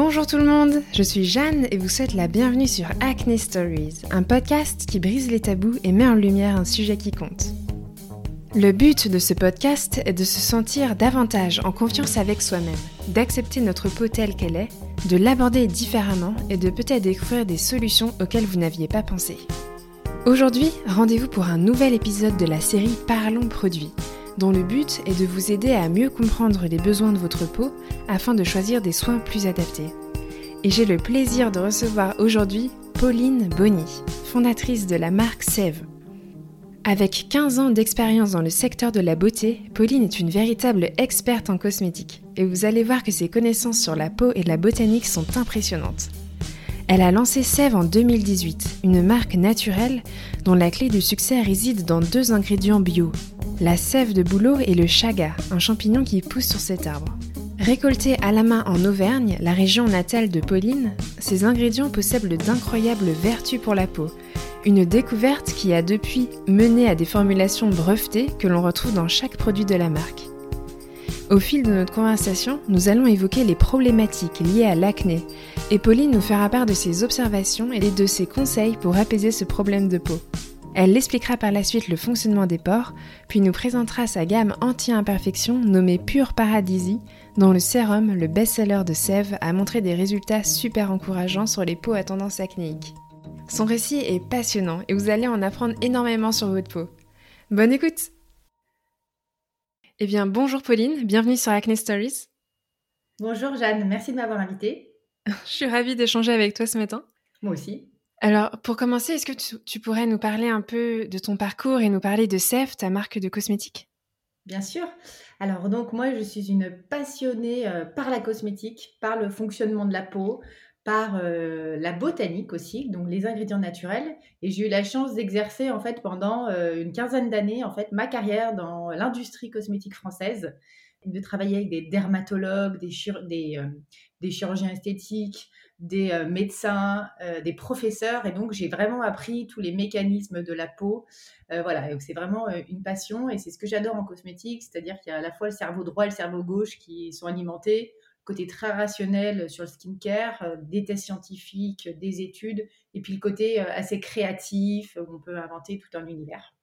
Bonjour tout le monde, je suis Jeanne et vous souhaite la bienvenue sur Acne Stories, un podcast qui brise les tabous et met en lumière un sujet qui compte. Le but de ce podcast est de se sentir davantage en confiance avec soi-même, d'accepter notre peau telle qu'elle est, de l'aborder différemment et de peut-être découvrir des solutions auxquelles vous n'aviez pas pensé. Aujourd'hui, rendez-vous pour un nouvel épisode de la série Parlons produits dont le but est de vous aider à mieux comprendre les besoins de votre peau afin de choisir des soins plus adaptés. Et j'ai le plaisir de recevoir aujourd'hui Pauline Bonny, fondatrice de la marque Sève. Avec 15 ans d'expérience dans le secteur de la beauté, Pauline est une véritable experte en cosmétique et vous allez voir que ses connaissances sur la peau et la botanique sont impressionnantes. Elle a lancé Sève en 2018, une marque naturelle dont la clé du succès réside dans deux ingrédients bio, la sève de bouleau et le chaga, un champignon qui pousse sur cet arbre. Récoltés à la main en Auvergne, la région natale de Pauline, ces ingrédients possèdent d'incroyables vertus pour la peau. Une découverte qui a depuis mené à des formulations brevetées que l'on retrouve dans chaque produit de la marque. Au fil de notre conversation, nous allons évoquer les problématiques liées à l'acné, et Pauline nous fera part de ses observations et de ses conseils pour apaiser ce problème de peau. Elle expliquera par la suite le fonctionnement des pores, puis nous présentera sa gamme anti-imperfection nommée Pure Paradisie, dont le sérum, le best-seller de Sève, a montré des résultats super encourageants sur les peaux à tendance acnéique. Son récit est passionnant et vous allez en apprendre énormément sur votre peau. Bonne écoute Eh bien, bonjour Pauline, bienvenue sur Acne Stories. Bonjour Jeanne, merci de m'avoir invitée. Je suis ravie d'échanger avec toi ce matin. Moi aussi. Alors, pour commencer, est-ce que tu, pourrais nous parler un peu de ton parcours et nous parler de Sef, ta marque de cosmétiques? Bien sûr. Alors, donc, moi, je suis une passionnée euh, par la cosmétique, par le fonctionnement de la peau, par euh, la botanique aussi, donc les ingrédients naturels. Et j'ai eu la chance d'exercer, en fait, pendant euh, une quinzaine d'années, en fait, ma carrière dans l'industrie cosmétique française, de travailler avec des dermatologues, des, des chirurgiens esthétiques, des euh, médecins, euh, des professeurs. Et donc, j'ai vraiment appris tous les mécanismes de la peau. Euh, voilà, c'est vraiment une passion et c'est ce que j'adore en cosmétique, c'est-à-dire qu'il y a à la fois le cerveau droit et le cerveau gauche qui sont alimentés, côté très rationnel sur le skincare, des tests scientifiques, des études, et puis le côté assez créatif où on peut inventer tout un univers.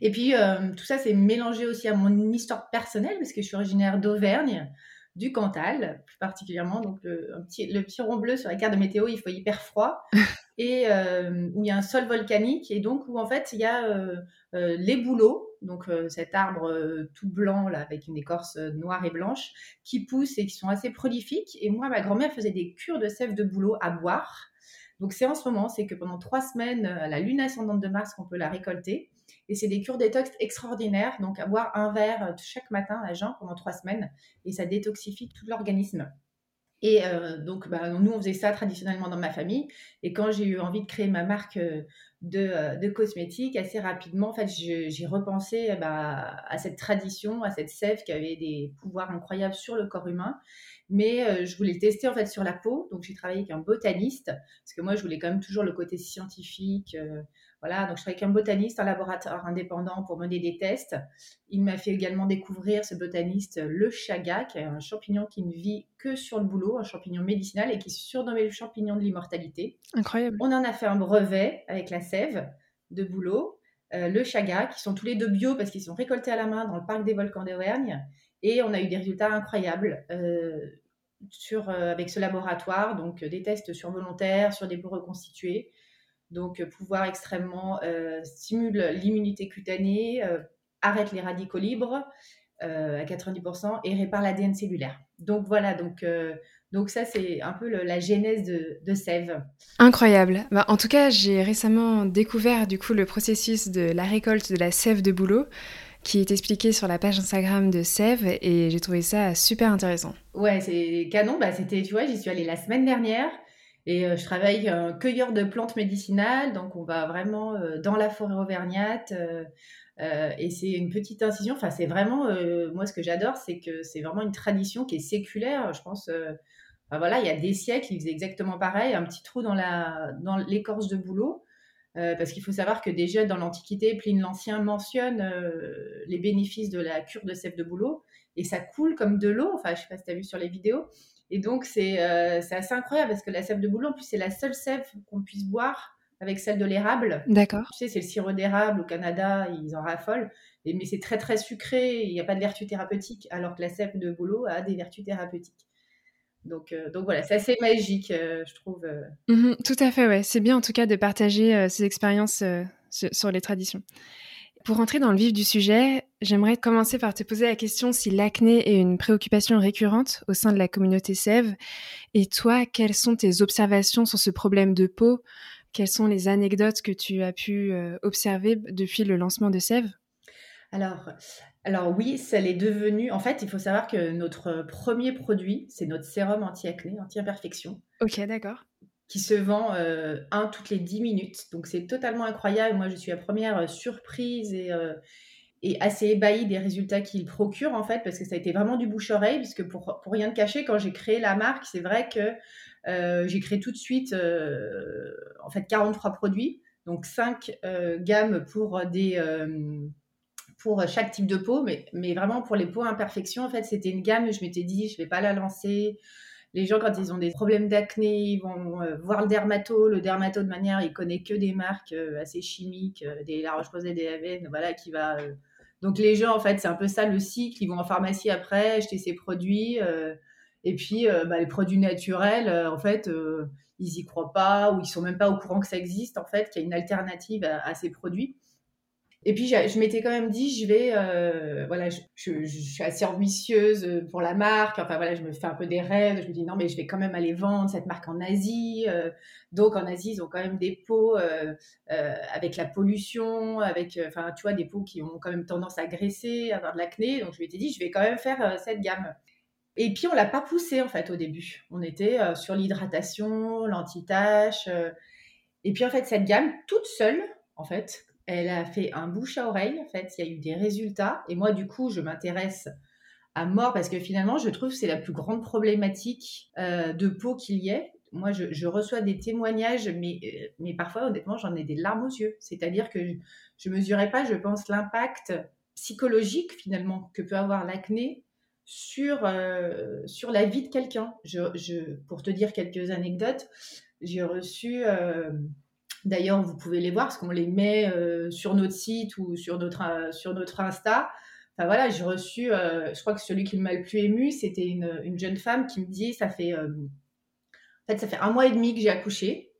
Et puis, tout ça, c'est mélangé aussi à mon histoire personnelle, parce que je suis originaire d'Auvergne du Cantal, plus particulièrement. Donc, le, petit, le petit rond bleu sur la carte de météo, il faut hyper froid. et euh, où il y a un sol volcanique. Et donc, où en fait, il y a euh, euh, les bouleaux, donc cet arbre tout blanc, là, avec une écorce noire et blanche, qui poussent et qui sont assez prolifiques. Et moi, ma grand-mère faisait des cures de sève de bouleau à boire. Donc, c'est en ce moment, c'est que pendant trois semaines, à la lune ascendante de Mars, qu'on peut la récolter. Et c'est des cures détox extraordinaires. Donc, à boire un verre euh, chaque matin à jeun pendant trois semaines. Et ça détoxifie tout l'organisme. Et euh, donc, bah, nous, on faisait ça traditionnellement dans ma famille. Et quand j'ai eu envie de créer ma marque euh, de, cosmétiques, assez rapidement, en fait, j'ai repensé bah, à cette tradition, à cette sève qui avait des pouvoirs incroyables sur le corps humain. Mais je voulais tester en fait sur la peau. Donc, j'ai travaillé avec un botaniste parce que moi, je voulais quand même toujours le côté scientifique. Voilà, donc je travaille avec un botaniste, un laboratoire indépendant pour mener des tests. Il m'a fait également découvrir, ce botaniste, le chaga, qui est un champignon qui ne vit que sur le boulot, un champignon médicinal et qui est surnommé le champignon de l'immortalité. Incroyable. On en a fait un brevet avec la sève de boulot, euh, le chaga, qui sont tous les deux bio parce qu'ils sont récoltés à la main dans le parc des volcans d'Auvergne. Et on a eu des résultats incroyables. Euh, sur, euh, avec ce laboratoire, donc des tests sur volontaires, sur des peaux reconstituées, donc, euh, pouvoir extrêmement euh, stimule l'immunité cutanée, euh, arrête les radicaux libres à 90% et répare l'ADN cellulaire. Donc voilà, donc, donc ça c'est un peu la genèse de, de Sève. Incroyable. Bah, en tout cas, j'ai récemment découvert du coup le processus de la récolte de la sève de bouleau qui est expliqué sur la page Instagram de Sève et j'ai trouvé ça super intéressant. Ouais, c'est canon. Bah, c'était, tu vois, j'y suis allée la semaine dernière. Et euh, je travaille un cueilleur de plantes médicinales, donc on va vraiment euh, dans la forêt auvergnate. Euh, et c'est une petite incision. Enfin, c'est vraiment, moi, ce que j'adore, c'est que c'est vraiment une tradition qui est séculaire. Je pense, voilà, il y a des siècles, ils faisaient exactement pareil, un petit trou dans la, dans l'écorce de bouleau. parce qu'il faut savoir que déjà dans l'Antiquité, Pline l'Ancien mentionne les bénéfices de la cure de sève de bouleau et ça coule comme de l'eau. Enfin, je sais pas si tu as vu sur les vidéos. Et donc, c'est assez incroyable parce que la sève de bouleau, en plus, c'est la seule sève qu'on puisse boire avec celle de l'érable. D'accord. Tu sais, c'est le sirop d'érable au Canada, ils en raffolent. Et, mais c'est très, très sucré, il n'y a pas de vertu thérapeutique, alors que la sève de bouleau a des vertus thérapeutiques. Donc, euh, donc voilà, c'est assez magique, euh, je trouve. Euh. Mmh tout à fait, ouais. C'est bien en tout cas de partager ces expériences sur les traditions. Pour rentrer dans le vif du sujet, j'aimerais commencer par te poser la question si l'acné est une préoccupation récurrente au sein de la communauté Sève. Et toi, quelles sont tes observations sur ce problème de peau? Quelles sont les anecdotes que tu as pu observer depuis le lancement de Sève? Alors, alors oui, ça l'est devenu. En fait, il faut savoir que notre premier produit, c'est notre sérum anti-acné, anti-imperfection. Ok, d'accord. Qui se vend euh, un toutes les 10 minutes. Donc c'est totalement incroyable. Moi, je suis la première euh, surprise et, euh, et assez ébahie des résultats qu'il procure, en fait, parce que ça a été vraiment du bouche-oreille. Puisque pour, pour rien te cacher, quand j'ai créé la marque, c'est vrai que j'ai créé tout de suite, en fait, 43 produits. Donc 5 gammes pour des pour chaque type de peau, mais, mais vraiment pour les peaux imperfections, en fait, c'était une gamme, je m'étais dit, je vais pas la lancer. Les gens, quand ils ont des problèmes d'acné, ils vont euh, voir le dermato. Le dermato, de manière, il connaît que des marques euh, assez chimiques, euh, des La Roche-Posay, des Aven, voilà, qui va... Donc les gens, en fait, c'est un peu ça le cycle. Ils vont en pharmacie après, acheter ces produits. et puis, bah, les produits naturels, en fait, ils y croient pas ou ils sont même pas au courant que ça existe, en fait, qu'il y a une alternative à ces produits. Et puis, je, m'étais quand même dit, je vais, euh, voilà, je, suis assez ambitieuse pour la marque. Enfin, voilà, je me fais un peu des rêves. Je me dis, non, mais je vais quand même aller vendre cette marque en Asie. Euh. donc, en Asie, ils ont quand même des euh, avec la pollution, avec, enfin, tu vois, des pots qui ont quand même tendance à graisser, à avoir de l'acné. Donc, je m'étais dit, je vais quand même faire cette gamme. Et puis, on l'a pas poussé, en fait, au début. On était sur l'hydratation, l'anti-tache. et puis, en fait, cette gamme, toute seule, en fait, elle a fait un bouche à oreille. En fait, il y a eu des résultats. Et moi, du coup, je m'intéresse à mort parce que finalement, je trouve que c'est la plus grande problématique euh, de peau qu'il y ait. Moi, je, reçois des témoignages, mais, euh, mais parfois, honnêtement, j'en ai des larmes aux yeux. C'est-à-dire que je ne mesurais pas, je pense, l'impact psychologique finalement que peut avoir l'acné sur, euh, la vie de quelqu'un. Pour te dire quelques anecdotes, j'ai reçu D'ailleurs, vous pouvez les voir parce qu'on les met euh, sur notre site ou sur notre, euh, sur notre Insta. Enfin voilà, j'ai reçu, euh, je crois que celui qui m'a le plus ému, c'était une, jeune femme qui me dit, ça fait, en fait, ça fait un mois et demi que j'ai accouché.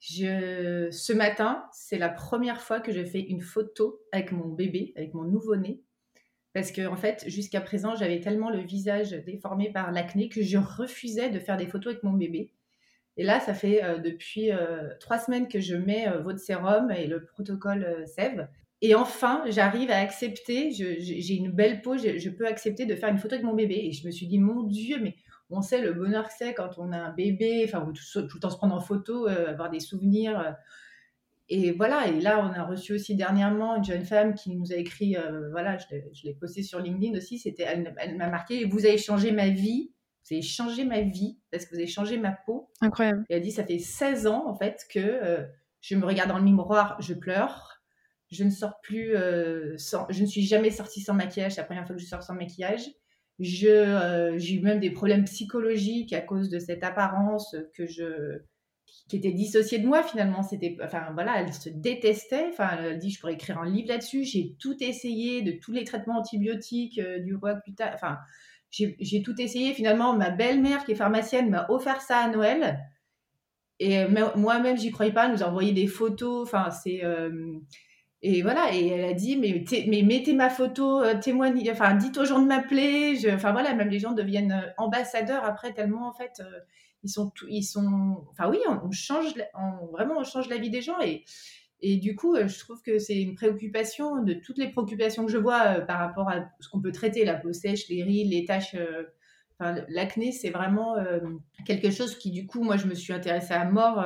Je, ce matin, c'est la première fois que je fais une photo avec mon bébé, avec mon nouveau-né. Parce que, en fait, jusqu'à présent, j'avais tellement le visage déformé par l'acné que je refusais de faire des photos avec mon bébé. Et là, ça fait euh, depuis euh, trois semaines que je mets euh, votre sérum et le protocole SEV. Et enfin, j'arrive à accepter, j'ai une belle peau, je, peux accepter de faire une photo avec mon bébé. Et je me suis dit, mon Dieu, mais on sait le bonheur que c'est quand on a un bébé, enfin, tout, tout, le temps se prendre en photo, avoir des souvenirs. et voilà, et là, on a reçu aussi dernièrement une jeune femme qui nous a écrit, voilà, je l'ai posté sur LinkedIn aussi, c'était, elle, elle m'a marqué, vous avez changé ma vie, vous avez changé ma vie parce que vous avez changé ma peau. Incroyable. Et elle dit, ça fait 16 ans en fait que euh, je me regarde dans le miroir, je pleure. Je ne sors plus, euh, sans, je ne suis jamais sortie sans maquillage. C'est la première fois que je sors sans maquillage. Je, euh, j'ai eu même des problèmes psychologiques à cause de cette apparence que je, qui était dissociée de moi finalement. C'était, enfin voilà, elle se détestait. Enfin, elle dit, je pourrais écrire un livre là-dessus. J'ai tout essayé, de tous les traitements antibiotiques, du roi, enfin j'ai tout essayé. Finalement, ma belle-mère, qui est pharmacienne, m'a offert ça à Noël. Et moi-même, j'y croyais pas. Elle nous a envoyé des photos. Enfin, c'est. Euh, et voilà. Et elle a dit mais, mettez ma photo, euh, témoignez. Enfin, dites aux gens de m'appeler. Enfin, voilà. Même les gens deviennent euh, ambassadeurs après, tellement, en fait. ils sont, ils sont, enfin oui, on, change, vraiment, on change la vie des gens et, et du coup, euh, je trouve que c'est une préoccupation de toutes les préoccupations que je vois euh, par rapport à ce qu'on peut traiter, la peau sèche, les rides, les taches. Euh, l'acné, c'est vraiment quelque chose qui, du coup, moi, je me suis intéressée à mort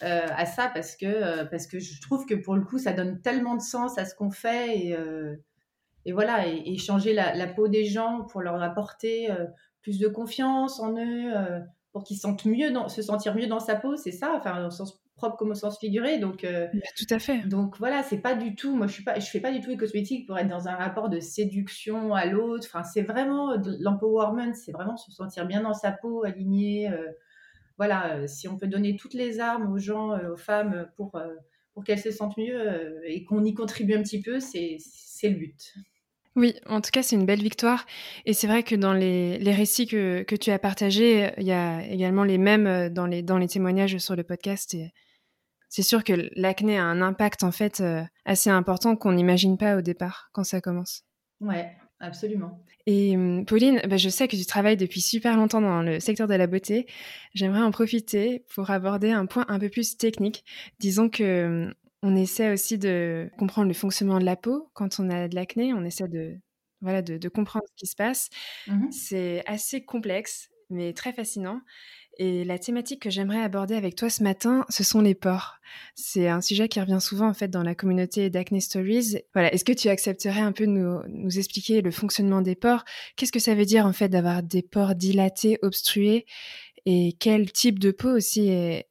à ça parce que, parce que je trouve que pour le coup, ça donne tellement de sens à ce qu'on fait et, et voilà, et, changer la, peau des gens pour leur apporter plus de confiance en eux, pour qu'ils sentent mieux, dans, se sentir mieux dans sa peau, c'est ça. Enfin, propre comme au sens figuré. Donc, bah, tout à fait. Donc voilà, c'est pas du tout. Moi, je suis pas, je fais pas du tout les cosmétiques pour être dans un rapport de séduction à l'autre. Enfin, c'est vraiment l'empowerment, c'est vraiment se sentir bien dans sa peau, aligné. voilà, si on peut donner toutes les armes aux gens, aux femmes pour pour qu'elles se sentent mieux et qu'on y contribue un petit peu, c'est le but. Oui, en tout cas, c'est une belle victoire. Et c'est vrai que dans les, récits que, tu as partagés, il y a également les mêmes euh, dans les, dans les témoignages sur le podcast. Et c'est sûr que l'acné a un impact, en fait, euh, assez important qu'on n'imagine pas au départ quand ça commence. Ouais, absolument. Et hum, Pauline, bah, je sais que tu travailles depuis super longtemps dans le secteur de la beauté. J'aimerais en profiter pour aborder un point un peu plus technique. Disons que hum, on essaie aussi de comprendre le fonctionnement de la peau quand on a de l'acné. On essaie de, voilà, de, comprendre ce qui se passe. Mmh c'est assez complexe, mais très fascinant. Et la thématique que j'aimerais aborder avec toi ce matin, ce sont les pores. C'est un sujet qui revient souvent en fait dans la communauté d'Acne Stories. Voilà, est-ce que tu accepterais un peu de nous, expliquer le fonctionnement des pores? Qu'est-ce que ça veut dire en fait d'avoir des pores dilatés, obstrués? Et quel type de peau aussi est,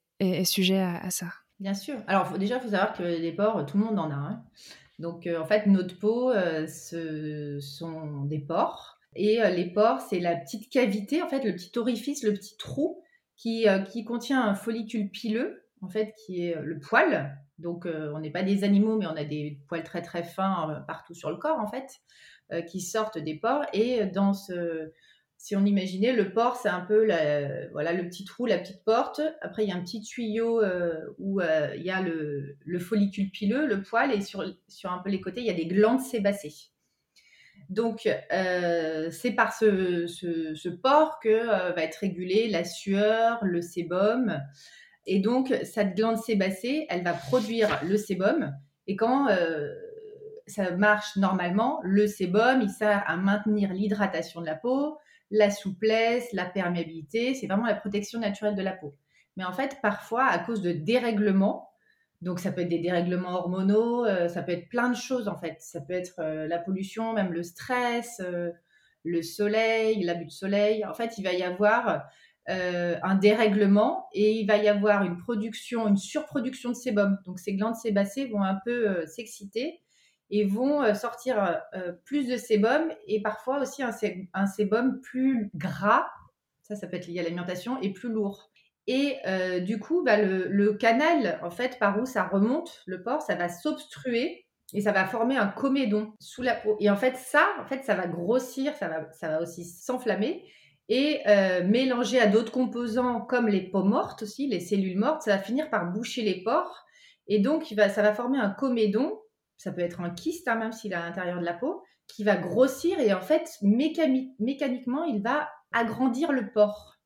sujet à ça? Bien sûr. Alors déjà, il faut savoir que les pores, tout le monde en a. Hein. Donc euh, en fait, notre peau, euh, ce sont des pores. Et euh, les pores, c'est la petite cavité, en fait, le petit orifice, le petit trou qui, qui contient un follicule pileux, en fait, qui est le poil. Donc on n'est pas des animaux, mais on a des poils très très fins partout sur le corps, en fait, qui sortent des pores. Et dans ce si on imaginait le port, c'est un peu voilà, le petit trou, la petite porte. Après, il y a un petit tuyau euh, où euh, il y a le, follicule pileux, le poil, et sur, sur un peu les côtés, il y a des glandes sébacées. Donc, euh, c'est par ce, ce, port que va être régulée la sueur, le sébum. Et donc, cette glande sébacée, elle va produire le sébum. Et quand ça marche normalement, le sébum, il sert à maintenir l'hydratation de la peau, la souplesse, la perméabilité, c'est vraiment la protection naturelle de la peau. Mais en fait, parfois, à cause de dérèglements, donc ça peut être des dérèglements hormonaux, euh, ça peut être plein de choses en fait. Ça peut être euh, la pollution, même le stress, euh, le soleil, l'abus de soleil. En fait, il va y avoir un dérèglement et il va y avoir une production, une surproduction de sébum. Donc ces glandes sébacées vont un peu s'exciter et vont euh, sortir euh, euh, plus de sébum et parfois aussi un, sébum plus gras, ça, ça peut être lié à l'alimentation, et plus lourd. Et du coup, bah, le, canal, en fait, par où ça remonte, le porc, ça va s'obstruer et ça va former un comédon sous la peau. Et en fait, ça, en fait, ça va grossir, ça va, ça va aussi s'enflammer et mélanger à d'autres composants comme les peaux mortes aussi, les cellules mortes, ça va finir par boucher les pores. Et donc, ça va former un comédon ça peut être un kyste, hein, même s'il est à l'intérieur de la peau, qui va grossir et en fait, mécaniquement, il va agrandir le pore.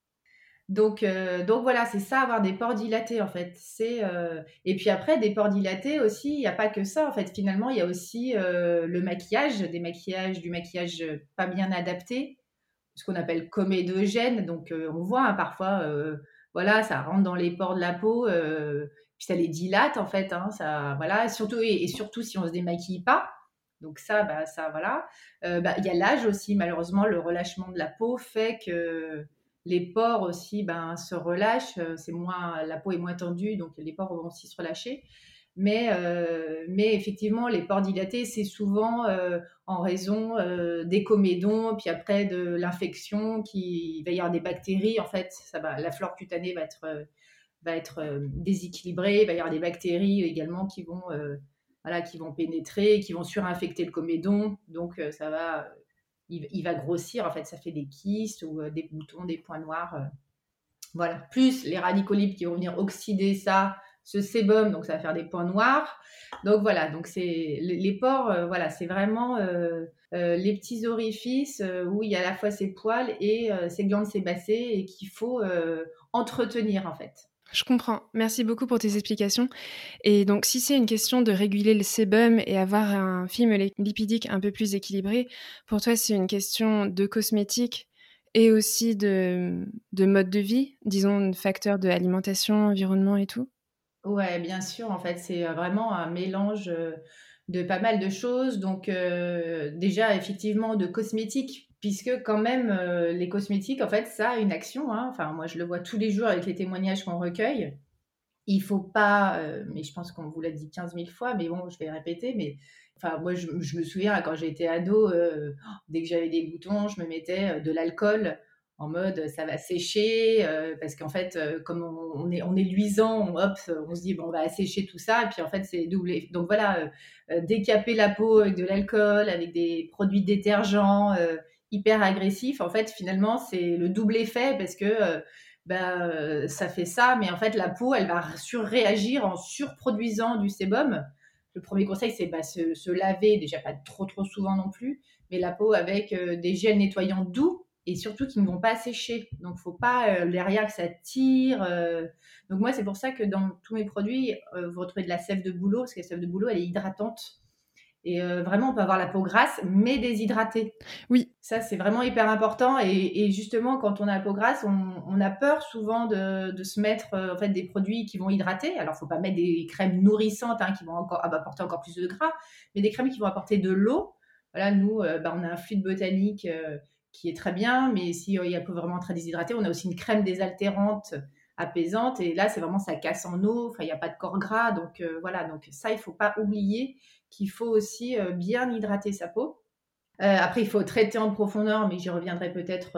Donc, euh, donc voilà, c'est ça, avoir des pores dilatés en fait. Euh, Et puis après, des pores dilatés aussi, il n'y a pas que ça en fait. Finalement, il y a aussi euh, le maquillage, des maquillages, du maquillage pas bien adapté, ce qu'on appelle comédogène. Donc on voit hein, parfois, voilà, ça rentre dans les pores de la peau ça les dilate en fait, hein, ça, voilà, surtout, et, surtout si on se démaquille pas. Donc ça, bah, ça voilà. Euh, bah, il y a l'âge aussi, malheureusement, le relâchement de la peau fait que les pores aussi ben, se relâchent. Euh, c'est moins, la peau est moins tendue, donc les pores vont aussi se relâcher. Mais, euh, mais effectivement, les pores dilatés, c'est souvent en raison des comédons, puis après de l'infection, qui va y avoir des bactéries. En fait, ça la flore cutanée va être va être euh, déséquilibré, il va y avoir des bactéries également qui vont, euh, voilà, qui vont pénétrer, qui vont surinfecter le comédon. Donc euh, ça va, il, va grossir, en fait, ça fait des kystes ou des boutons, des points noirs. voilà, plus les radicaux qui vont venir oxyder ça, ce sébum, donc ça va faire des points noirs. Donc voilà, donc c'est les, pores, voilà, c'est vraiment les petits orifices où il y a à la fois ces poils et ces glandes sébacées et qu'il faut entretenir en fait. Je comprends. Merci beaucoup pour tes explications. Et donc, si c'est une question de réguler le sébum et avoir un film lipidique un peu plus équilibré, pour toi, c'est une question de cosmétique et aussi de, mode de vie, disons, facteur de alimentation, environnement et tout? Ouais, bien sûr. En fait, c'est euh, vraiment un mélange euh, de pas mal de choses. Donc, euh, déjà, effectivement, de cosmétique puisque quand même euh, les cosmétiques, en fait, ça a une action. Hein. Enfin, moi, je le vois tous les jours avec les témoignages qu'on recueille. il faut pas, mais je pense qu'on vous l'a dit 15 000 fois, mais bon, je vais répéter, mais enfin, moi, je, me souviens, quand j'étais ado, dès que j'avais des boutons, je me mettais de l'alcool en mode ça va sécher parce qu'en fait comme on, est on est luisant on, hop on se dit bon on va assécher tout ça et puis en fait c'est doublé donc voilà décaper la peau avec de l'alcool avec des produits détergents hyper agressifs en fait finalement c'est le double effet parce que bah, ça fait ça mais en fait la peau elle va surréagir en surproduisant du sébum le premier conseil c'est bah, se, laver déjà pas trop trop souvent non plus mais la peau avec des gels nettoyants doux et surtout qui ne vont pas sécher. Donc, faut pas euh, derrière que ça tire. Euh. Donc, moi, c'est pour ça que dans tous mes produits, euh, vous retrouvez de la sève de bouleau, parce que la sève de bouleau, elle est hydratante. Et vraiment, on peut avoir la peau grasse, mais déshydratée. Oui. Ça, c'est vraiment hyper important. Et, justement, quand on a la peau grasse, on, a peur souvent de, se mettre en fait des produits qui vont hydrater. Alors, faut pas mettre des crèmes nourrissantes hein, qui vont encore, ah bah, apporter encore plus de gras, mais des crèmes qui vont apporter de l'eau. Voilà, nous, bah, on a un fluide botanique qui est très bien, mais si euh, il y a vraiment très déshydraté, on a aussi une crème désaltérante apaisante. Et là c'est vraiment ça casse en eau, il n'y a pas de corps gras. Donc euh, voilà. Donc ça il faut pas oublier qu'il faut aussi euh, bien hydrater sa peau. après il faut traiter en profondeur mais j'y reviendrai peut-être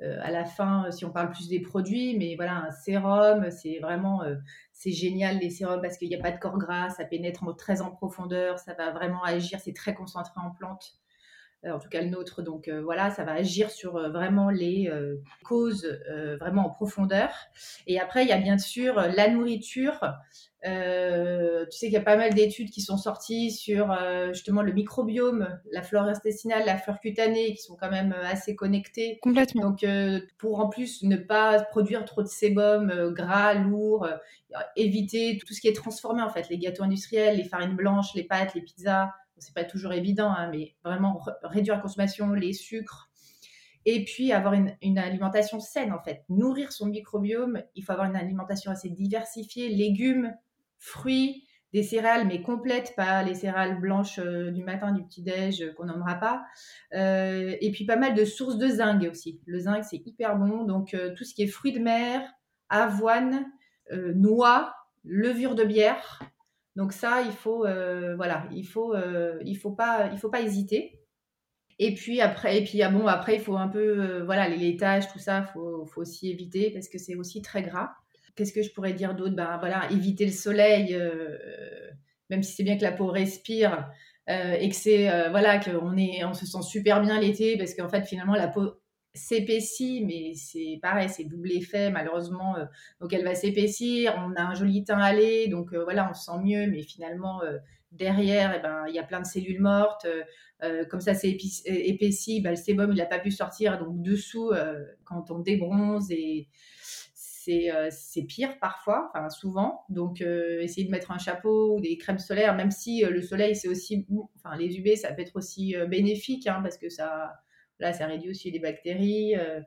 à la fin si on parle plus des produits. Mais voilà un sérum c'est vraiment c'est génial les sérums parce qu'il n'y a pas de corps gras, ça pénètre très en profondeur, ça va vraiment agir, c'est très concentré en plantes. Euh, en tout cas le nôtre. Donc euh, voilà, ça va agir sur euh, vraiment les causes vraiment en profondeur. Et après, il y a bien sûr la nourriture. tu sais qu'il y a pas mal d'études qui sont sorties sur justement le microbiome, la flore intestinale, la flore cutanée, qui sont quand même assez connectées. Complètement. Donc, pour en plus ne pas produire trop de sébum gras, lourd, éviter tout ce qui est transformé en fait, les gâteaux industriels, les farines blanches, les pâtes, les pizzas, c'est pas toujours évident, hein, mais vraiment réduire la consommation, les sucres, et puis avoir une, alimentation saine en fait. Nourrir son microbiome, il faut avoir une alimentation assez diversifiée, légumes, fruits, des céréales mais complètes, pas les céréales blanches euh, du matin, du petit-déj euh, qu'on n'aimera pas. Euh, et puis pas mal de sources de zinc aussi. Le zinc c'est hyper bon, donc tout ce qui est fruits de mer, avoine, noix, levure de bière, donc ça, il faut, euh, voilà, il faut, euh, il faut pas, il faut pas hésiter. Et puis après, et puis ah bon, après il faut un peu, euh, voilà, les laitages, tout ça, faut, faut aussi éviter parce que c'est aussi très gras. Qu'est-ce que je pourrais dire d'autre? Ben voilà, éviter le soleil, même si c'est bien que la peau respire et que c'est, voilà, qu'on est, on se sent super bien l'été parce qu'en fait finalement la peau s'épaissit, mais c'est pareil, c'est double effet malheureusement. Euh, donc elle va s'épaissir, on a un joli teint allé, donc euh, voilà, on se sent mieux, mais finalement euh, derrière, eh ben, il y a plein de cellules mortes. comme ça c'est épaissi, ben, le sébum il n'a pas pu sortir, donc dessous, quand on débronze et c'est pire parfois, enfin souvent. Donc, essayer de mettre un chapeau ou des crèmes solaires, même si le soleil, c'est aussi, enfin les UV, ça peut être aussi bénéfique, hein, parce que ça, Là, ça réduit aussi les bactéries. Euh.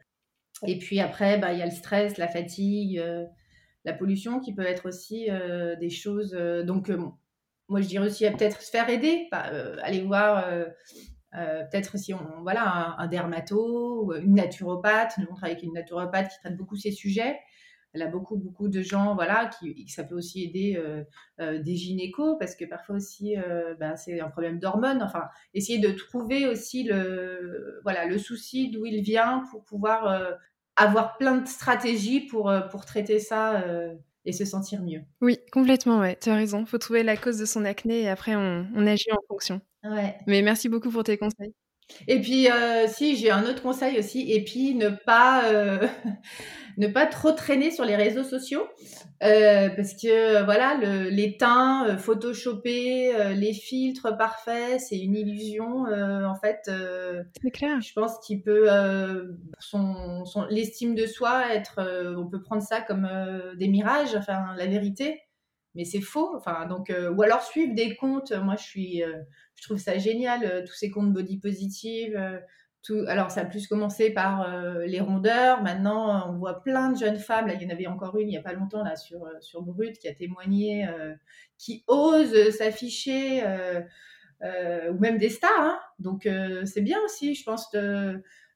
et puis après, bah, il y a le stress, la fatigue, euh, la pollution qui peut être aussi euh, des choses. donc, moi, je dirais aussi à peut-être se faire aider, aller voir. peut-être si on voilà un, dermato ou une naturopathe nous on travaille avec une naturopathe qui traite beaucoup ces sujets elle a beaucoup, beaucoup de gens, voilà, qui, ça peut aussi aider euh, euh, des gynécos, parce que parfois aussi, euh, ben, c'est un problème d'hormones. Enfin, essayer de trouver aussi le, voilà, le souci d'où il vient pour pouvoir avoir plein de stratégies pour, pour traiter ça et se sentir mieux. Oui, complètement, ouais, tu as raison. Il faut trouver la cause de son acné et après, on, on agit en fonction. Ouais. Mais merci beaucoup pour tes conseils. Et puis, si, j'ai un autre conseil aussi, et puis ne pas ne pas trop traîner sur les réseaux sociaux euh, parce que voilà le, les teints euh, photoshopés, euh, les filtres parfaits, c'est une illusion en fait. c'est clair. Je pense qu'il peut son, son l'estime de soi être, on peut prendre ça comme des mirages, enfin la vérité, mais c'est faux. Enfin donc ou alors suivre des comptes. Moi je suis, je trouve ça génial tous ces comptes body positive alors, ça a plus commencé par euh, les rondeurs. Maintenant, on voit plein de jeunes femmes. Là, il y en avait encore une il n'y a pas longtemps là sur, euh, sur Brut qui a témoigné, euh, qui osent s'afficher, ou même des stars. Hein. Donc, c'est bien aussi, je pense,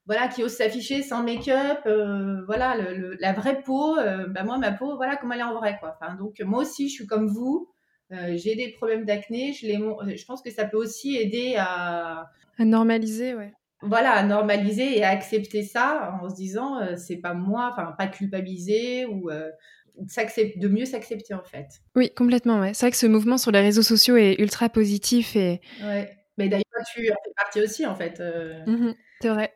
voilà, qui ose s'afficher sans make-up, voilà, la vraie peau, bah moi, ma peau, voilà comment elle est en vrai, quoi. Donc, moi aussi, je suis comme vous, j'ai des problèmes d'acné, je, je pense que ça peut aussi aider à... À normaliser, ouais voilà, à normaliser et à accepter ça en se disant euh, c'est pas moi, enfin pas culpabiliser ou euh, de mieux s'accepter en fait. Oui, complètement. Ouais. C'est vrai que ce mouvement sur les réseaux sociaux est ultra positif et. Ouais. Mais d'ailleurs, tu en fais partie aussi en fait. Euh, mmh c'est vrai.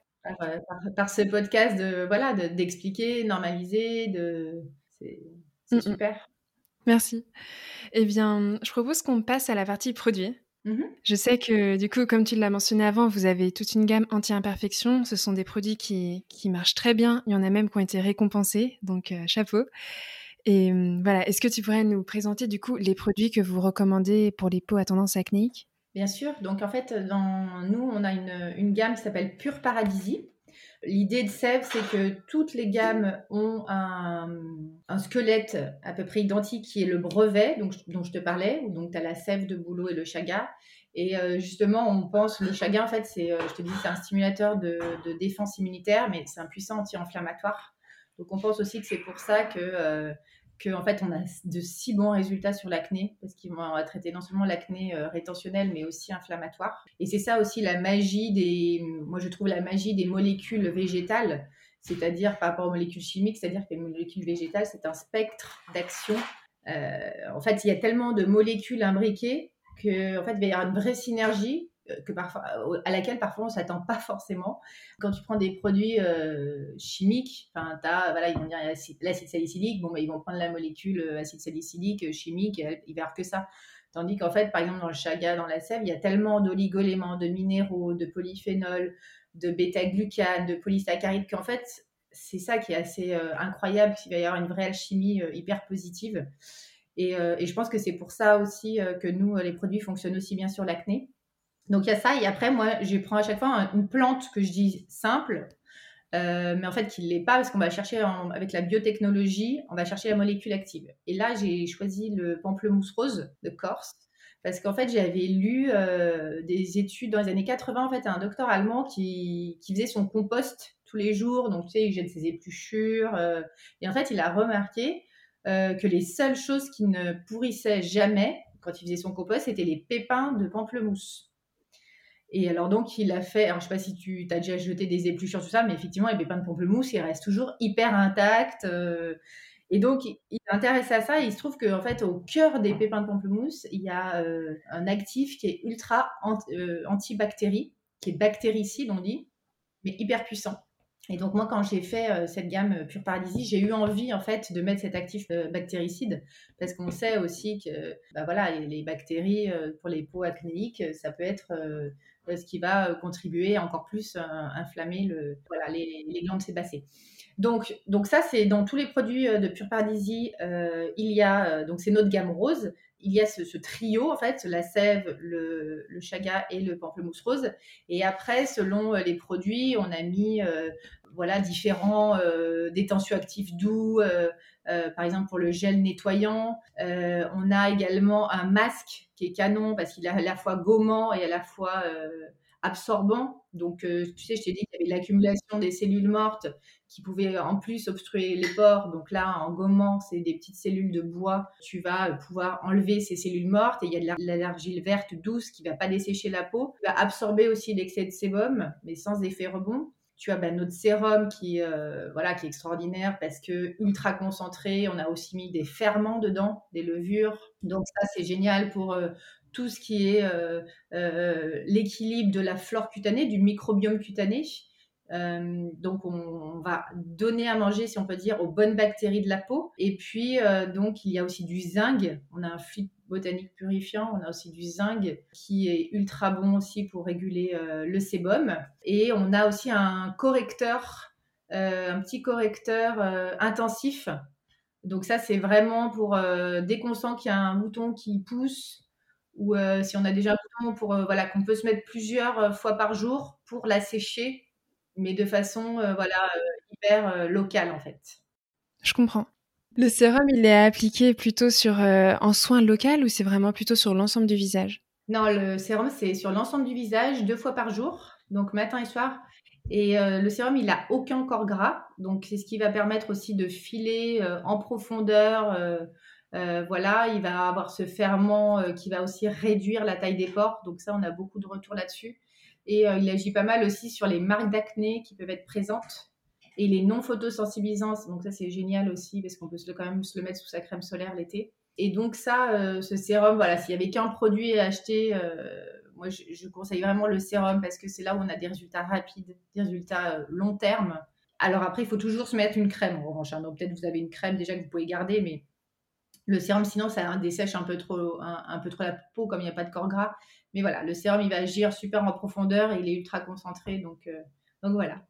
Par, ce podcast de voilà d'expliquer, normaliser, de c'est mmh super. Merci. Eh bien, je propose qu'on passe à la partie produit. Mmh Je sais que du coup, comme tu l'as mentionné avant, vous avez toute une gamme anti-imperfection. Ce sont des produits qui, qui, marchent très bien. Il y en a même qui ont été récompensés, donc euh, chapeau. Et mmh, voilà, est-ce que tu pourrais nous présenter du coup les produits que vous recommandez pour les peaux à tendance acnéique? Bien sûr. Donc en fait, dans nous, on a une, une gamme qui s'appelle Pure Paradisie. L'idée de Sève, c'est que toutes les gammes ont un, squelette à peu près identique qui est le brevet donc, dont je te parlais. Donc, tu as la sève de boulot et le chaga. Et euh, justement, on pense, le chaga, en fait, c'est, euh, je te dis, c'est un stimulateur de, défense immunitaire, mais c'est un puissant anti-inflammatoire. Donc, on pense aussi que c'est pour ça que qu'en fait, on a de si bons résultats sur l'acné, parce qu'ils vont traiter non seulement l'acné euh, rétentionnelle, mais aussi inflammatoire. Et c'est ça aussi la magie des, moi je trouve la magie des molécules végétales, c'est-à-dire par rapport aux molécules chimiques, c'est-à-dire que les molécules végétales, c'est un spectre d'action. Euh, en fait, il y a tellement de molécules imbriquées que, en fait, il va y avoir une vraie synergie que parfois, euh, à laquelle parfois on s'attend pas forcément. Quand tu prends des produits euh, chimiques, enfin, voilà, ils vont dire l'acide salicylique, bon, bah, ils vont prendre la molécule acide salicylique chimique, ils verront que ça. Tandis qu'en fait, par exemple, dans le chaga, dans la sève, il y a tellement d'oligoéléments, de minéraux, de polyphénols, de bêta-glucane, de polysaccharides, qu'en fait, c'est ça qui est assez incroyable, qu'il va y avoir une vraie alchimie hyper positive. Et, et, je pense que c'est pour ça aussi que nous, les produits fonctionnent aussi bien sur l'acné. Donc il y a ça. Et après, moi, je prends à chaque fois une plante que je dis simple, euh, mais en fait qui ne l'est pas parce qu'on va chercher avec la biotechnologie, on va chercher la molécule active. Et là, j'ai choisi le pamplemousse rose de Corse parce qu'en fait, j'avais lu euh, des études dans les années 80, en fait, un docteur allemand qui, qui, faisait son compost tous les jours, donc tu sais, il jette ses épluchures. Euh, et en fait, il a remarqué que les seules choses qui ne pourrissaient jamais quand il faisait son compost, c'était les pépins de pamplemousse. Et alors donc il a fait, alors je sais pas si tu as déjà jeté des épluchures tout ça, mais effectivement les pépins de pamplemousse ils restent toujours hyper intacts. Euh, et donc il est intéressé à ça. Et il se trouve qu'en fait au cœur des pépins de pamplemousse il y a euh, un actif qui est ultra euh, antibactérie, qui est bactéricide on dit, mais hyper puissant. Et donc moi, quand j'ai fait cette gamme Pure Paralysie, j'ai eu envie en fait de mettre cet actif bactéricide parce qu'on sait aussi que bah, voilà, les, bactéries pour les peaux acnéiques, ça peut être ce qui va euh, contribuer encore plus à inflammer les, glandes sébacées. Donc, donc ça, c'est dans tous les produits euh, de Pure Paradisie, euh, il y a, donc c'est notre gamme rose, il y a ce, trio, en fait, la sève, le, chaga et le pamplemousse rose. Et après, selon les produits, on a mis voilà, différents euh, doux, par exemple pour le gel nettoyant. on a également un masque qui est canon parce qu'il est à la fois gommant et à la fois absorbant. Donc, euh, tu sais, je t'ai dit qu'il y avait l'accumulation des cellules mortes qui pouvaient en plus obstruer les pores. Donc là, en gommant, c'est des petites cellules de bois. Tu vas pouvoir enlever ces cellules mortes et il y a de l'argile verte douce qui va pas dessécher la peau. Tu va absorber aussi l'excès de sébum, mais sans effet rebond. Tu as bah, notre sérum qui, euh, voilà, qui est extraordinaire parce que ultra concentré. On a aussi mis des ferments dedans, des levures. Donc ça, c'est génial pour euh, tout ce qui est euh, euh, l'équilibre de la flore cutanée, du microbiome cutané. Euh, donc, on, va donner à manger, si on peut dire, aux bonnes bactéries de la peau. Et puis, donc, il y a aussi du zinc. On a un fluide botanique purifiant. On a aussi du zinc qui est ultra bon aussi pour réguler le sébum. Et on a aussi un correcteur, un petit correcteur intensif. Donc ça, c'est vraiment pour dès qu'on sent qu'il y a un bouton qui pousse, ou euh, si on a déjà un pour euh, voilà qu'on peut se mettre plusieurs euh, fois par jour pour la sécher, mais de façon voilà hyper locale en fait. Je comprends. Le sérum, il est appliqué plutôt sur en soin local ou c'est vraiment plutôt sur l'ensemble du visage? Non, le sérum c'est sur l'ensemble du visage deux fois par jour, donc matin et soir. Et le sérum, il n'a aucun corps gras, donc c'est ce qui va permettre aussi de filer en profondeur. Voilà, il va avoir ce ferment qui va aussi réduire la taille des pores. Donc ça, on a beaucoup de retours là-dessus. Et il agit pas mal aussi sur les marques d'acné qui peuvent être présentes et les non photosensibilisants. Donc ça, c'est génial aussi parce qu'on peut quand même se le mettre sous sa crème solaire l'été. Et donc ça, ce sérum, voilà, s'il y avait qu'un produit à acheter moi, je, conseille vraiment le sérum parce que c'est là où on a des résultats rapides, des résultats euh, long terme. Alors après, il faut toujours se mettre une crème en revanche. Hein. Donc peut-être vous avez une crème déjà que vous pouvez garder, mais le sérum, sinon, ça dessèche un peu trop, un, peu trop la peau comme il n'y a pas de corps gras. Mais voilà, le sérum, il va agir super en profondeur et il est ultra concentré. Donc, euh, donc voilà.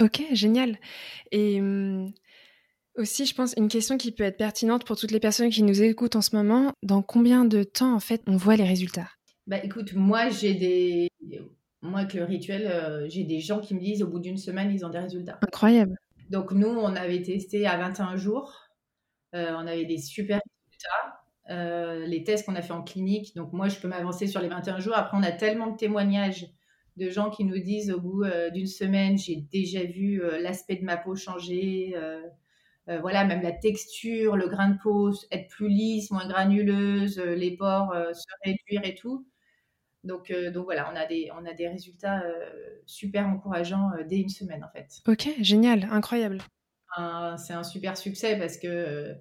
Ok, génial. Et hum, aussi, je pense, une question qui peut être pertinente pour toutes les personnes qui nous écoutent en ce moment, dans combien de temps, en fait, on voit les résultats? Bah écoute, moi j'ai des. Moi, avec le rituel, euh, j'ai des gens qui me disent au bout d'une semaine, ils ont des résultats. Incroyable. Donc, nous, on avait testé à 21 jours. Euh, on avait des super résultats. Euh, les tests qu'on a fait en clinique. Donc, moi, je peux m'avancer sur les 21 jours. Après, on a tellement de témoignages de gens qui nous disent au bout d'une semaine, j'ai déjà vu l'aspect de ma peau changer. voilà, même la texture, le grain de peau être plus lisse, moins granuleuse, les pores se réduire et tout. Donc, euh, voilà, on a des, résultats euh, super encourageants euh, dès une semaine en fait. Ok, génial, incroyable. C'est un super succès parce que,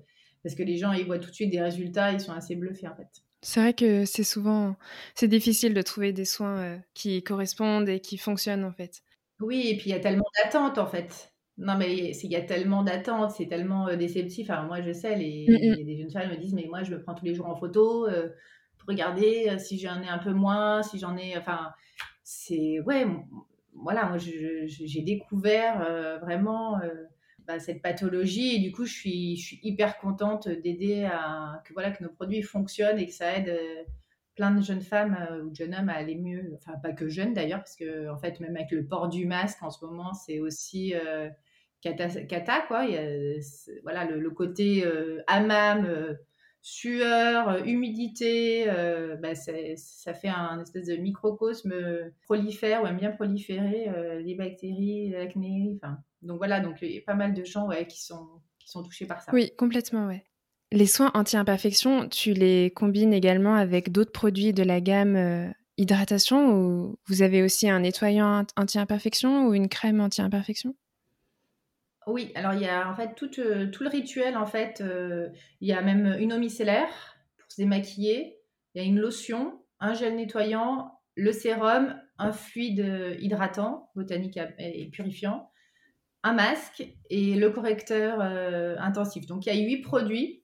parce que les gens ils voient tout de suite des résultats, ils sont assez bluffés en fait. C'est vrai que c'est souvent c'est difficile de trouver des soins qui correspondent et qui fonctionnent en fait. Oui, et puis il y a tellement d'attentes en fait. Non, mais il y a tellement d'attentes, c'est tellement déceptif. Enfin, moi, je sais, les, mm, mm. jeunes femmes me disent, mais moi, je me prends tous les jours en photo regarder euh, si j'en ai un peu moins, si j'en ai. Enfin, c'est. Ouais, voilà, moi, j'ai découvert euh, vraiment. Euh, bah, cette pathologie et du coup je suis, je suis hyper contente d'aider à que voilà que nos produits fonctionnent et que ça aide plein de jeunes femmes ou de jeunes hommes à aller mieux enfin pas que jeunes d'ailleurs parce que en fait même avec le port du masque en ce moment c'est aussi cata, quoi il y a, voilà le, côté hammam sueur, euh, humidité, euh, bah, ça fait un espèce de microcosme prolifère ou bien proliférer euh, les bactéries, l'acné. Enfin, donc voilà, donc il y a pas mal de gens ouais, qui, sont, qui sont touchés par ça. Oui, complètement, ouais. Les soins anti-imperfection, tu les combines également avec d'autres produits de la gamme hydratation ou vous avez aussi un nettoyant anti-imperfection ou une crème anti-imperfection? Oui, alors il y a en fait tout, euh, tout le rituel, en fait, euh, il y a même une eau micellaire pour se démaquiller, il y a une lotion, un gel nettoyant, le sérum, un fluide hydratant, botanique et purifiant, un masque et le correcteur euh, intensif. Donc il y a huit produits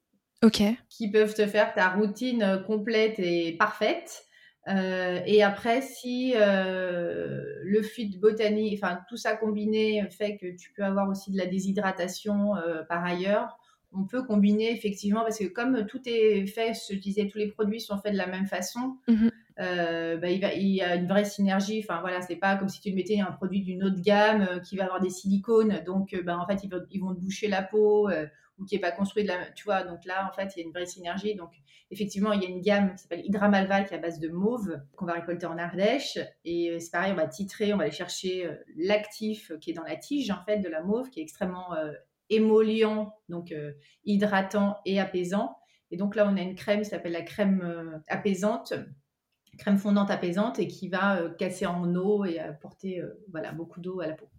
qui peuvent te faire ta routine complète et parfaite. Euh, et après, si euh, le fluide botanique, enfin tout ça combiné fait que tu peux avoir aussi de la déshydratation euh, par ailleurs, on peut combiner effectivement parce que comme tout est fait, je disais, tous les produits sont faits de la même façon. Mmh bah, il, y a une vraie synergie. Enfin voilà, c'est pas comme si tu mettais un produit d'une autre gamme qui va avoir des silicones, donc bah, en fait ils vont, te boucher la peau ou qui est pas construit de la, tu vois. Donc là en fait il y a une vraie synergie. Donc effectivement, il y a une gamme qui s'appelle Hydramalval qui est à base de mauve qu'on va récolter en Ardèche. Et euh, c'est pareil, on va titrer, on va aller chercher euh, l'actif qui est dans la tige en fait de la mauve, qui est extrêmement euh, émollient, donc hydratant et apaisant. Et donc là, on a une crème qui s'appelle la crème apaisante, crème fondante apaisante et qui va casser en eau et apporter voilà, beaucoup d'eau à la peau.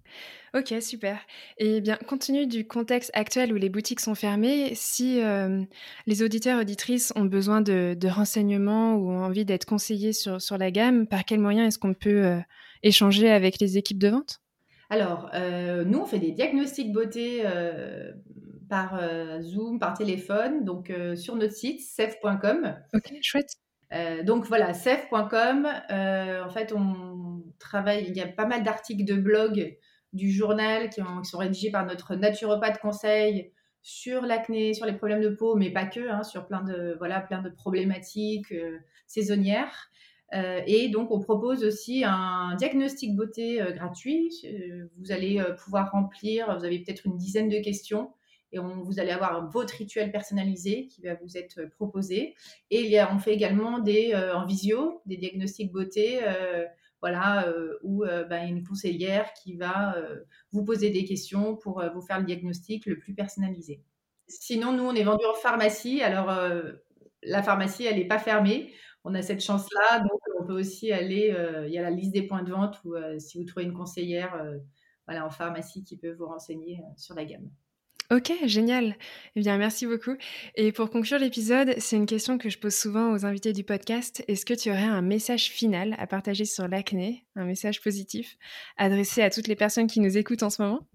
Ok, super. Et bien, compte tenu du contexte actuel où les boutiques sont fermées, si euh, les auditeurs et auditrices ont besoin de, renseignements ou ont envie d'être conseillés sur, sur, la gamme, par quels moyens est-ce qu'on peut euh, échanger avec les équipes de vente? Alors, euh, nous, on fait des diagnostics beauté par Zoom, par téléphone, donc sur notre site, sef.com. Ok, chouette. Donc voilà, sef.com. en fait, on travaille, il y a pas mal d'articles de blog du journal qui, sont rédigés par notre naturopathe conseil sur l'acné, sur les problèmes de peau, mais pas que, hein, sur plein de, voilà, plein de problématiques euh, saisonnières. Euh, et donc, on propose aussi un diagnostic beauté euh, gratuit. vous allez pouvoir remplir, vous avez peut-être une dizaine de questions et on, vous allez avoir votre rituel personnalisé qui va vous être proposé. Et on fait également des, en visio des diagnostics beauté voilà, où bah, une conseillère qui va vous poser des questions pour vous faire le diagnostic le plus personnalisé. Sinon, nous, on est vendu en pharmacie. Alors, la pharmacie, elle n'est pas fermée. On a cette chance-là. Donc, on peut aussi aller. il y a la liste des points de vente où, si vous trouvez une conseillère voilà, en pharmacie qui peut vous renseigner sur la gamme. Ok, génial. Eh bien, merci beaucoup. Et pour conclure l'épisode, c'est une question que je pose souvent aux invités du podcast. Est-ce que tu aurais un message final à partager sur l'acné, un message positif, adressé à toutes les personnes qui nous écoutent en ce moment?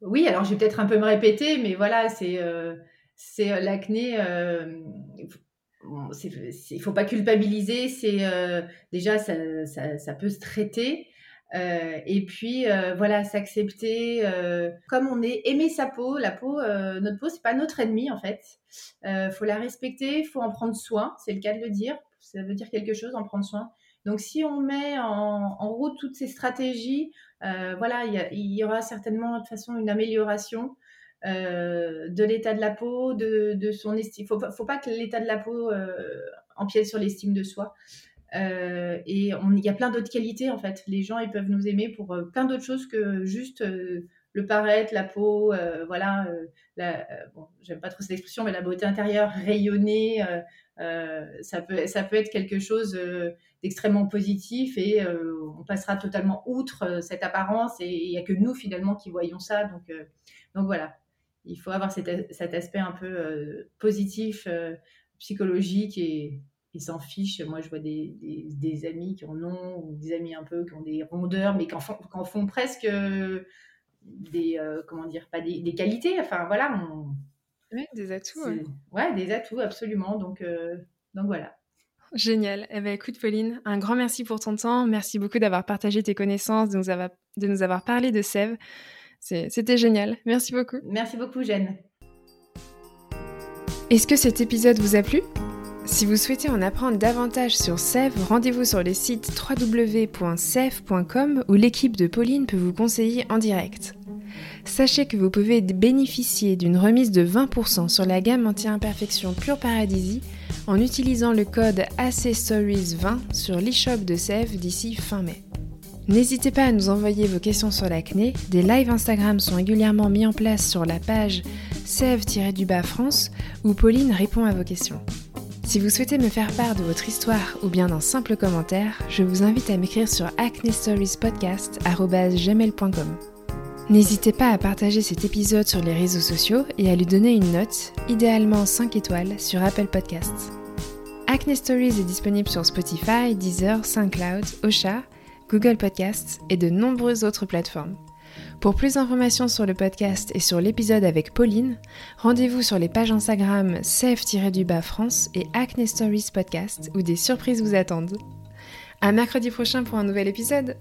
Oui, alors je vais peut-être un peu me répéter, mais voilà, c'est euh, euh, l'acné. Euh, il ne faut pas culpabiliser. C'est déjà ça, ça, peut se traiter. Euh, et puis euh, voilà, s'accepter euh, comme on est, aimer sa peau. La peau, notre peau, c'est pas notre ennemi en fait. faut la respecter, faut en prendre soin. C'est le cas de le dire. Ça veut dire quelque chose, en prendre soin. Donc si on met en, route toutes ces stratégies, voilà, il y, aura certainement de toute façon une amélioration. de l'état de la peau, de, son estime. Faut, faut pas que l'état de la peau empiète sur l'estime de soi. Euh, et il y a plein d'autres qualités en fait. Les gens ils peuvent nous aimer pour euh, plein d'autres choses que juste euh, le paraître, la peau, voilà. Bon, j'aime pas trop cette expression, mais la beauté intérieure, rayonner, ça peut ça peut être quelque chose d'extrêmement positif et on passera totalement outre cette apparence et il y a que nous finalement qui voyons ça. Donc donc voilà, il faut avoir cet, cet aspect un peu positif, psychologique et ils s'en fichent. Moi, je vois des, des, amis qui en ont, ou des amis un peu qui ont des rondeurs, mais qui en font, font presque euh, des, euh, comment dire, pas des, des, qualités. Enfin, voilà. des atouts. Ouais. des atouts, absolument. Donc, euh, donc voilà. Génial. Eh ben, écoute, Pauline, un grand merci pour ton temps. Merci beaucoup d'avoir partagé tes connaissances, de nous avoir, de nous avoir parlé de Sève. C'était génial. Merci beaucoup. Merci beaucoup, Jeanne. Est-ce que cet épisode vous a plu? Si vous souhaitez en apprendre davantage sur Sève, rendez-vous sur les sites www.sève.com où l'équipe de Pauline peut vous conseiller en direct. Sachez que vous pouvez bénéficier d'une remise de 20% sur la gamme anti-imperfection Pure Paradisi en utilisant le code ACStories20 sur l'e-shop de Sève d'ici fin mai. N'hésitez pas à nous envoyer vos questions sur l'acné, des lives Instagram sont régulièrement mis en place sur la page sève-du-bas France où Pauline répond à vos questions. Si vous souhaitez me faire part de votre histoire ou bien d'un simple commentaire, je vous invite à m'écrire sur acnestoriespodcast.gmail.com. N'hésitez pas à partager cet épisode sur les réseaux sociaux et à lui donner une note, idéalement 5 étoiles, sur Apple Podcasts. Acne Stories est disponible sur Spotify, Deezer, SoundCloud, Osha, Google Podcasts et de nombreuses autres plateformes. Pour plus d'informations sur le podcast et sur l'épisode avec Pauline, rendez-vous sur les pages Instagram Save-du-bas France et Acne Stories Podcast où des surprises vous attendent. À mercredi prochain pour un nouvel épisode!